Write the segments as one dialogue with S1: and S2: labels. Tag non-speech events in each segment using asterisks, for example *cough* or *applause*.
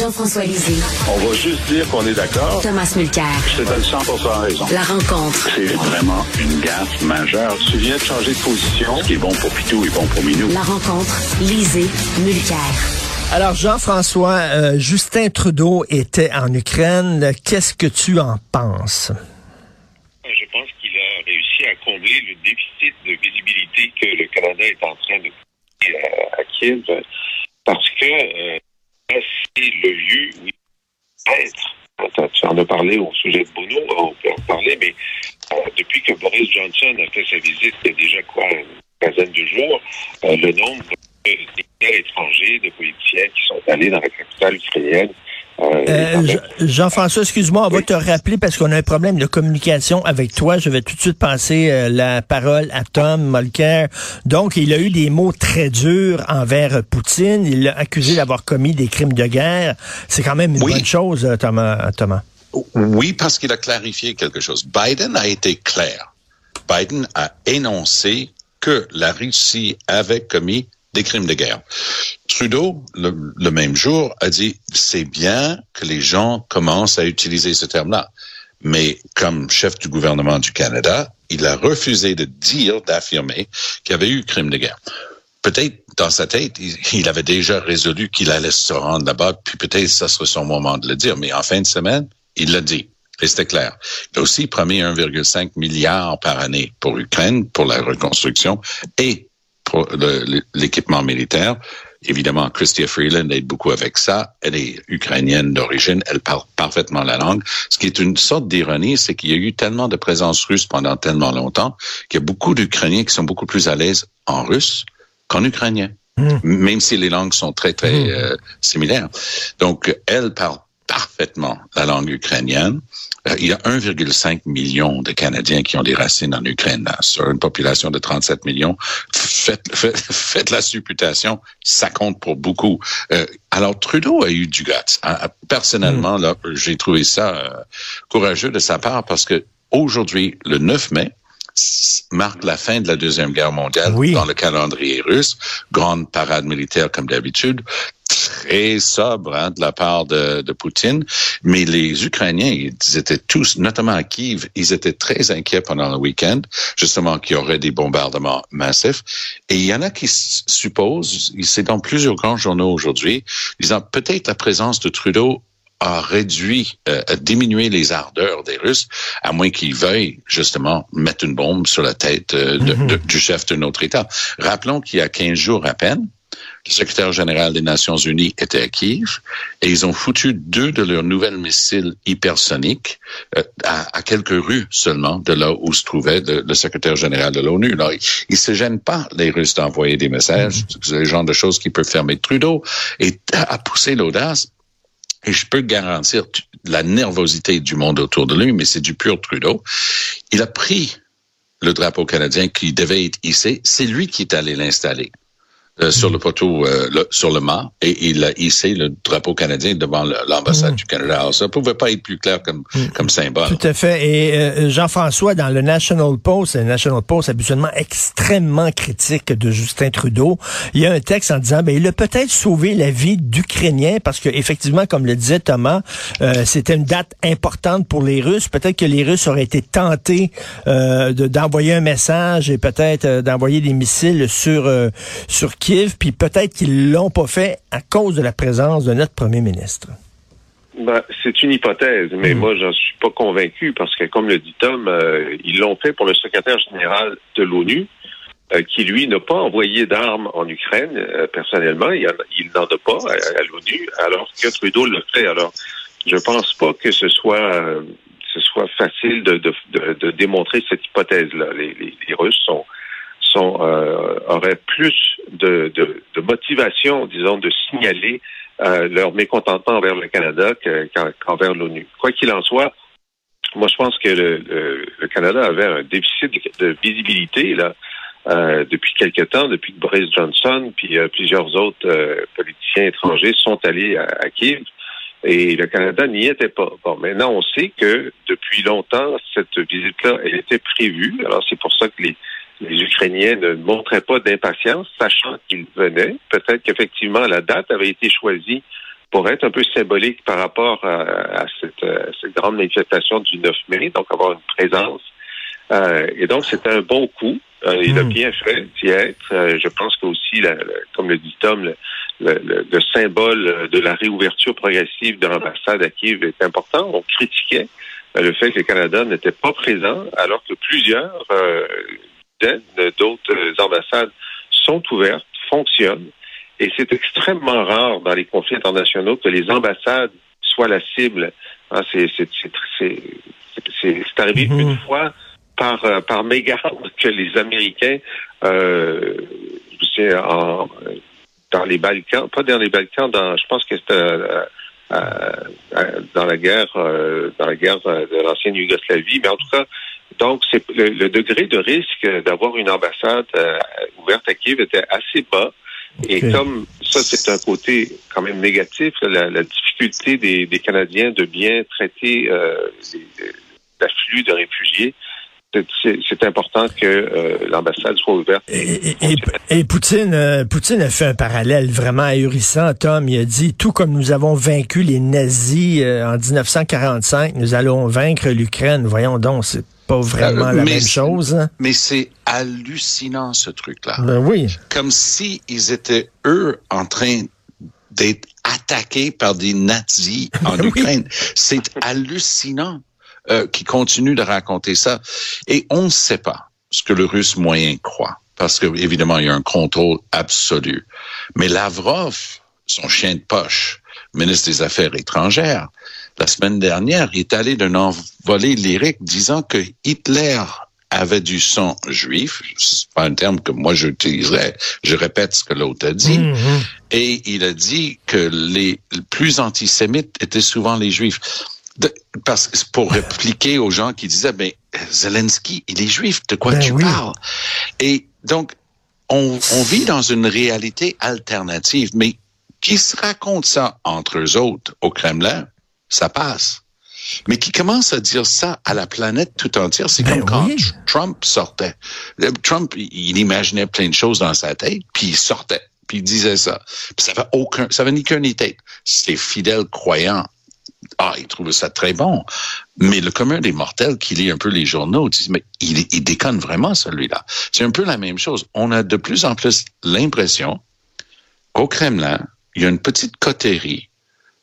S1: Jean-François Lisée.
S2: On va juste dire qu'on est d'accord.
S1: Thomas Mulcair.
S2: Je te donne 100 raison.
S1: La rencontre.
S2: C'est vraiment une gaffe majeure. Tu viens de changer de position. Ce qui est bon pour Pitou est bon pour Minou.
S1: La rencontre. Lisée. Mulcair.
S3: Alors Jean-François, euh, Justin Trudeau était en Ukraine. Qu'est-ce que tu en penses?
S4: Je pense qu'il a réussi à combler le déficit de visibilité que le Canada est en train de à, à Kiev parce que euh, c'est le lieu où il peut être. Tu en as parlé au sujet de Bono, on peut en parler, mais euh, depuis que Boris Johnson a fait sa visite, il y a déjà quoi, une quinzaine de jours, euh, le nombre d'électeurs étrangers, de politiciens qui sont allés dans la capitale ukrainienne
S3: euh, Jean-François, excuse-moi, on va te rappeler parce qu'on a un problème de communication avec toi. Je vais tout de suite passer euh, la parole à Tom Molker. Donc, il a eu des mots très durs envers Poutine. Il l'a accusé d'avoir commis des crimes de guerre. C'est quand même une bonne chose, euh, Thomas. Thomas.
S5: Oui, parce qu'il a clarifié quelque chose. Biden a été clair. Biden a énoncé que la Russie avait commis des crimes de guerre. Trudeau, le, même jour, a dit, c'est bien que les gens commencent à utiliser ce terme-là. Mais comme chef du gouvernement du Canada, il a refusé de dire, d'affirmer qu'il y avait eu crime de guerre. Peut-être dans sa tête, il, avait déjà résolu qu'il allait se rendre là-bas, puis peut-être ça serait son moment de le dire. Mais en fin de semaine, il l'a dit. Et c'était clair. Il a aussi promis 1,5 milliard par année pour l'Ukraine, pour la reconstruction, et l'équipement militaire. Évidemment, Christia Freeland aide beaucoup avec ça. Elle est ukrainienne d'origine. Elle parle parfaitement la langue. Ce qui est une sorte d'ironie, c'est qu'il y a eu tellement de présence russe pendant tellement longtemps qu'il y a beaucoup d'Ukrainiens qui sont beaucoup plus à l'aise en russe qu'en ukrainien. Hmm. Même si les langues sont très, très hmm. euh, similaires. Donc, elle parle parfaitement la langue ukrainienne. Euh, il y a 1,5 million de Canadiens qui ont des racines en Ukraine. Sur une population de 37 millions, faites, faites, la supputation, ça compte pour beaucoup. Euh, alors Trudeau a eu du guts. Hein. Personnellement, là, j'ai trouvé ça euh, courageux de sa part parce que aujourd'hui, le 9 mai, marque la fin de la Deuxième Guerre mondiale dans le calendrier russe. Grande parade militaire comme d'habitude très sobre hein, de la part de, de, Poutine. Mais les Ukrainiens, ils étaient tous, notamment à Kiev, ils étaient très inquiets pendant le week-end, justement qu'il y aurait des bombardements massifs. Et il y en a qui supposent, c'est dans plusieurs grands journaux aujourd'hui, disant peut-être la présence de Trudeau a réduit, euh, a diminué les ardeurs des Russes, à moins qu'ils veuillent justement mettre une bombe sur la tête euh, mm-hmm. du chef de notre État. Rappelons qu'il y a 15 jours à peine, le secrétaire général des Nations Unies était à Kiev et ils ont foutu deux de leurs nouvelles missiles hypersoniques euh, à, quelques rues seulement de là où se trouvait le, secrétaire général de l'ONU. Ils ne se gênent pas, les Russes, d'envoyer des messages. Mm-hmm. C'est le genre de choses qui peuvent fermer Trudeau et à pousser l'audace. Et je peux garantir la nervosité du monde autour de lui, mais c'est du pur Trudeau. Il a pris le drapeau canadien qui devait être hissé. C'est lui qui est allé l'installer. Euh, sur le poteau, euh, sur le mât, et il a hissé le drapeau canadien devant l'ambassade mm. du Canada. Alors, ça pouvait pas être plus clair comme, mm. comme symbole.
S3: Tout à fait. Et euh, Jean-François, dans le National Post, le National Post habituellement extrêmement critique de Justin Trudeau, il y a un texte en disant, ben, il a peut-être sauvé la vie d'Ukrainiens parce que effectivement, comme le disait Thomas, c'était une date importante pour les Russes. Peut-être que les Russes auraient été tentés d'envoyer un message et peut-être d'envoyer des missiles sur sur qui puis peut-être qu'ils l'ont pas fait à cause de la présence de notre premier ministre.
S4: Ben, c'est une hypothèse, mais moi, hmm. moi, j'en suis pas convaincu parce que, comme le dit Tom, euh, ils l'ont fait pour le secrétaire général de l'ONU, euh, qui, lui, n'a pas envoyé d'armes en Ukraine, euh, personnellement. Il, n'en a pas à, l'ONU, alors que Trudeau le fait. Alors, je pense pas que ce soit, ce soit facile de, de, démontrer cette hypothèse-là. Les, les Russes sont euh, auraient plus de, motivation, disons, de signaler euh, leur mécontentement envers le Canada qu'envers l'ONU. Quoi qu'il en soit, moi, je pense que le, Canada avait un déficit de, visibilité là euh, depuis quelque temps, depuis que Boris Johnson puis plusieurs autres politiciens étrangers sont allés à, à, Kiev. Et le Canada n'y était pas. Bon, maintenant, on sait que depuis longtemps, cette visite-là, elle était prévue. Alors, c'est pour ça que les, les Ukrainiens ne montraient pas d'impatience, sachant qu'ils venaient. Peut-être qu'effectivement, la date avait été choisie pour être un peu symbolique par rapport à, à cette, cette, grande manifestation du 9 mai, donc avoir une présence. Euh, et donc, c'était un bon coup. Euh, il a bien fait d'y être. Euh, je pense qu'aussi, la, comme le dit Tom, le, le, le, symbole de la réouverture progressive de l'ambassade à Kiev est important. On critiquait le fait que le Canada n'était pas présent, alors que plusieurs d'autres ambassades sont ouvertes, fonctionnent. Et c'est extrêmement rare dans les conflits internationaux que les ambassades soient la cible. Hein, c'est arrivé mm-hmm. une fois par, euh, par mégarde *laughs* que les Américains, euh, en, dans les Balkans, pas dans les Balkans, dans, je pense que c'était euh, euh, dans la guerre, dans la guerre de l'ancienne Yougoslavie, mais en tout cas, donc c'est le, degré de risque d'avoir une ambassade ouverte à Kiev était assez bas. Et comme ça, c'est un côté quand même négatif, la, difficulté des, des, Canadiens de bien traiter l'afflux de réfugiés c'est important que euh, l'ambassade soit ouverte.
S3: Et, Poutine, euh, Poutine a fait un parallèle vraiment ahurissant, Tom. Il a dit, tout comme nous avons vaincu les nazis euh, en 1945, nous allons vaincre l'Ukraine. Voyons donc, c'est pas vraiment la même chose. Hein.
S5: Mais c'est hallucinant, ce truc-là.
S3: Ben oui.
S5: Comme si ils étaient, eux, en train d'être attaqués par des nazis *laughs* en Ukraine. C'est hallucinant. Euh, qui continue de raconter ça. Et on ne sait pas ce que le russe moyen croit, parce que évidemment il y a un contrôle absolu. Mais Lavrov, son chien de poche, ministre des Affaires étrangères, la semaine dernière, il est allé d'un envolé lyrique disant que Hitler avait du sang juif, c'est pas un terme que moi j'utiliserais, je répète ce que l'autre a dit, mm-hmm. et il a dit que les plus antisémites étaient souvent les juifs. Parce que pour *laughs* répliquer aux gens qui disaient, ben, Zelensky, il est juif, de quoi ben tu parles? Et donc, on, on, vit dans une réalité alternative, mais qui se raconte ça entre eux autres au Kremlin, ça passe. Mais qui commence à dire ça à la planète tout entière, c'est ben comme quand Trump sortait. Trump, il imaginait plein de choses dans sa tête, puis il sortait, puis il disait ça. Puis ça avait aucun, ça avait ni queue ni tête. Ses fidèles croyants ah, il trouve ça très bon. Mais le commun des mortels qui lit un peu les journaux disent, mais il, il déconne vraiment celui-là. C'est un peu la même chose. On a de plus en plus l'impression qu'au Kremlin, il y a une petite coterie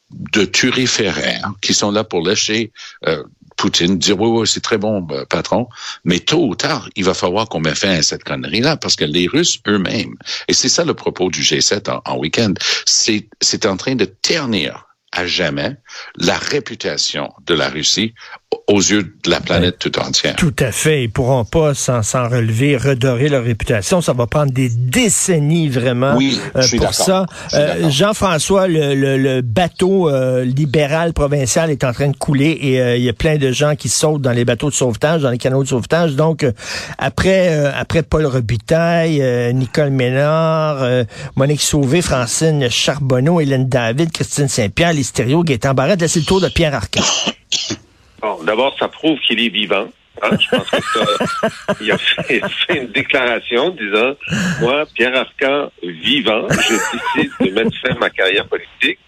S5: de turiféraires qui sont là pour lâcher euh, Poutine, dire oui, oui, c'est très bon, euh, patron, mais tôt ou tard, il va falloir qu'on mette fin à cette connerie-là, parce que les Russes eux-mêmes, et c'est ça le propos du G7 en, en week-end, c'est en train de ternir à jamais la réputation de la Russie aux yeux de la planète tout entière.
S3: Tout à fait. Ils pourront pas s'en relever, redorer leur réputation. Ça va prendre des décennies vraiment
S5: oui,
S3: euh, pour ça. Euh, Jean-François, le, le, bateau euh, libéral provincial est en train de couler et il y a plein de gens qui sautent dans les bateaux de sauvetage, dans les canaux de sauvetage. Donc, après après Paul Robitaille, Nicole Ménard, Monique Sauvé, Francine Charbonneau, Hélène David, Christine Saint-Pierre, Listerio, Gaétan Barrette, là, c'est le tour de Pierre Arcan. *laughs*
S4: Bon, d'abord, ça prouve qu'il est vivant. Hein? Je pense que ça, *laughs* il a fait, une déclaration disant, moi, Pierre Arcan, vivant, je décide de mettre fin à ma carrière politique.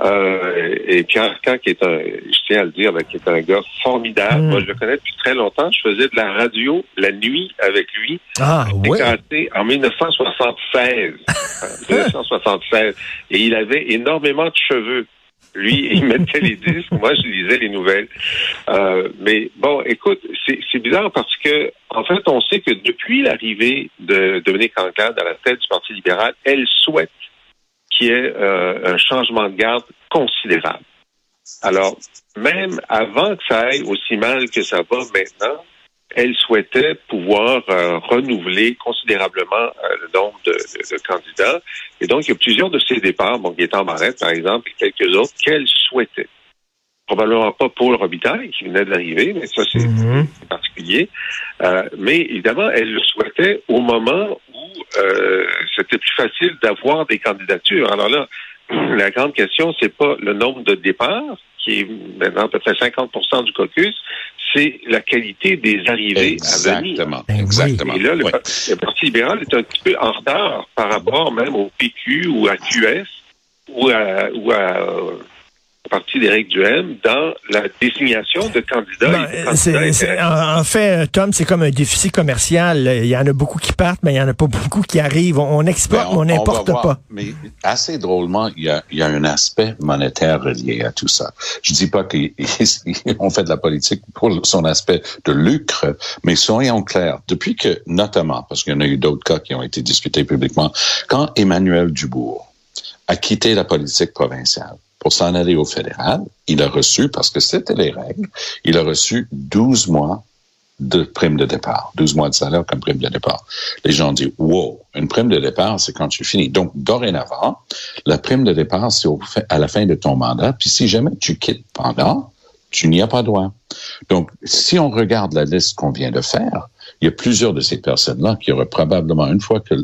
S4: Euh, et Pierre Arcan, qui est un, je tiens à le dire, qui est un gars formidable. Mm. Moi, je le connais depuis très longtemps. Je faisais de la radio la nuit avec lui.
S3: Ah, ouais.
S4: en 1976. 1976. *laughs* Et il avait énormément de cheveux. Lui, *laughs* il mettait les disques, moi, je lisais les nouvelles. Euh, mais bon, écoute, c'est bizarre parce que, en fait, on sait que depuis l'arrivée de Dominique Anglade à la tête du Parti libéral, elle souhaite qu'il y ait euh, un changement de garde considérable. Alors, même avant que ça aille aussi mal que ça va maintenant, elle souhaitait pouvoir euh, renouveler considérablement euh, le nombre de, candidats. Et donc, il y a plusieurs de ces départs, bon, Gaétan Barrette, par exemple, et quelques autres, qu'elle souhaitait. Probablement pas Paul Robitaille, qui venait d'arriver, mais ça, c'est mm-hmm. particulier. Euh, mais évidemment, elle le souhaitait au moment où c'était plus facile d'avoir des candidatures. Alors là, la grande question, c'est pas le nombre de départs, qui est maintenant à peu près 50% du caucus, c'est la qualité des arrivées
S5: à venir. Exactement.
S4: Et là, le, Parti libéral est un petit peu en retard par rapport même au PQ ou à QS, ou à, ou à parti d'Éric Duhem dans la désignation de candidats.
S3: Ben,
S4: de candidats
S3: en, en fait, Tom, c'est comme un déficit commercial. Il y en a beaucoup qui partent, mais il y en a pas beaucoup qui arrivent. On, on exporte,
S5: Ben,
S3: mais on n'importe pas.
S5: Mais assez drôlement, il y, a, il y a un aspect monétaire relié à tout ça. Je dis pas qu'on *laughs* fait de la politique pour son aspect de lucre, mais soyons clairs. Depuis que, notamment, parce qu'il y en a eu d'autres cas qui ont été discutés publiquement, quand Emmanuel Dubourg a quitté la politique provinciale pour s'en aller au fédéral, il a reçu, parce que c'était les règles, il a reçu 12 mois de prime de départ, 12 mois de salaire comme prime de départ. Les gens disent, wow, une prime de départ, c'est quand tu finis. Donc, dorénavant, la prime de départ, c'est à la fin de ton mandat. Puis si jamais tu quittes pendant, tu n'y as pas droit. Donc, si on regarde la liste qu'on vient de faire, il y a plusieurs de ces personnes-là qui auraient probablement, une fois que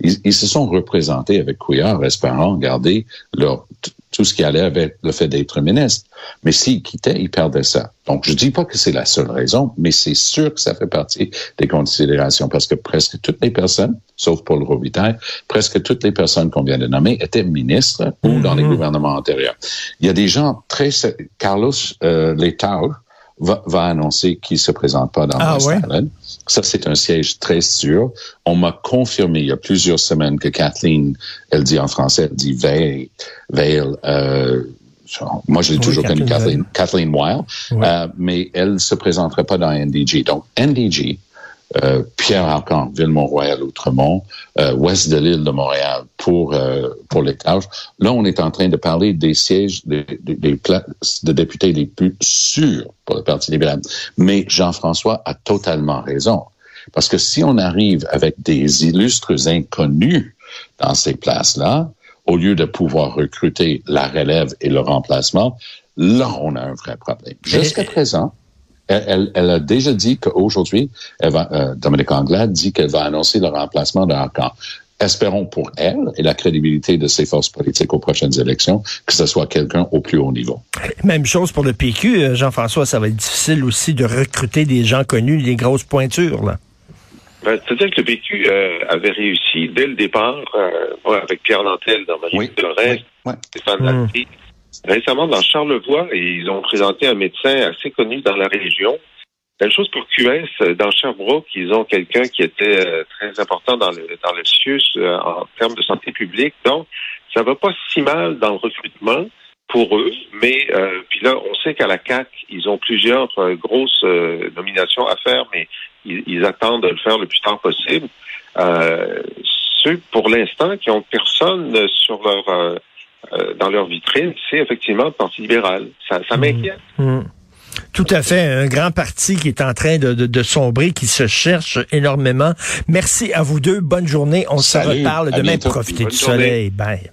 S5: ils, ils se sont représentés avec Couillard, espérant garder leur tout ce qui allait avec le fait d'être ministre. Mais s'ils quittaient, ils perdaient ça. Donc, je dis pas que c'est la seule raison, mais c'est sûr que ça fait partie des considérations parce que presque toutes les personnes, sauf Paul Robitaille, presque toutes les personnes qu'on vient de nommer étaient ministres ou dans les gouvernements antérieurs. Il y a des gens très... Carlos euh, va, va annoncer qu'il se présente pas dans
S3: Ah, ouais?
S5: Ça, c'est un siège très sûr. On m'a confirmé il y a plusieurs semaines que Kathleen, elle dit en français, elle dit Veil, Veil, euh, moi, je l'ai
S3: Oui,
S5: toujours connue
S3: Kathleen
S5: Kathleen, Weil, euh, mais elle se présenterait pas dans NDG. Donc, NDG, euh, Pierre Arcan, Ville-Mont-Royal, Outremont, euh, ouest de l'île de Montréal pour euh, pour les tâches. Là, on est en train de parler des sièges des, des, des places de députés les plus sûrs pour le Parti libéral. Mais Jean-François a totalement raison. Parce que si on arrive avec des illustres inconnus dans ces places-là, au lieu de pouvoir recruter la relève et le remplacement, là, on a un vrai problème. Jusqu'à présent, elle, elle, elle a déjà dit qu'aujourd'hui, euh, Dominique Anglade dit qu'elle va annoncer le remplacement de Arcan. Espérons pour elle et la crédibilité de ses forces politiques aux prochaines élections que ce soit quelqu'un au plus haut niveau.
S3: Même chose pour le PQ, euh, Jean-François. Ça va être difficile aussi de recruter des gens connus, des grosses pointures. Là.
S4: Ben, C'est-à-dire que le PQ euh, avait réussi dès le départ, euh, avec Pierre Nantel dans Magie
S5: Oui,
S4: de Lorraine,
S5: oui, oui.
S4: Stéphane. Latry. Récemment, dans Charlevoix, ils ont présenté un médecin assez connu dans la région. Même chose pour QS, dans Sherbrooke, ils ont quelqu'un qui était euh, très important dans le dans le CIUS euh, en termes de santé publique. Donc, ça va pas si mal dans le recrutement pour eux, mais euh, puis là, on sait qu'à la CAC, ils ont plusieurs euh, grosses euh, nominations à faire, mais ils, attendent de le faire le plus tard possible. Ceux, pour l'instant, qui ont personne sur leur euh, dans leur vitrine, c'est effectivement le Parti libéral. Ça, ça m'inquiète.
S3: Hmm. Tout à fait. Un grand parti qui est en train de, de, de sombrer, qui se cherche énormément. Merci à vous deux. Bonne journée. On se reparle
S5: À
S3: demain.
S5: bientôt.
S3: Profitez
S4: Bonne
S3: du
S4: journée.
S3: soleil. Bye.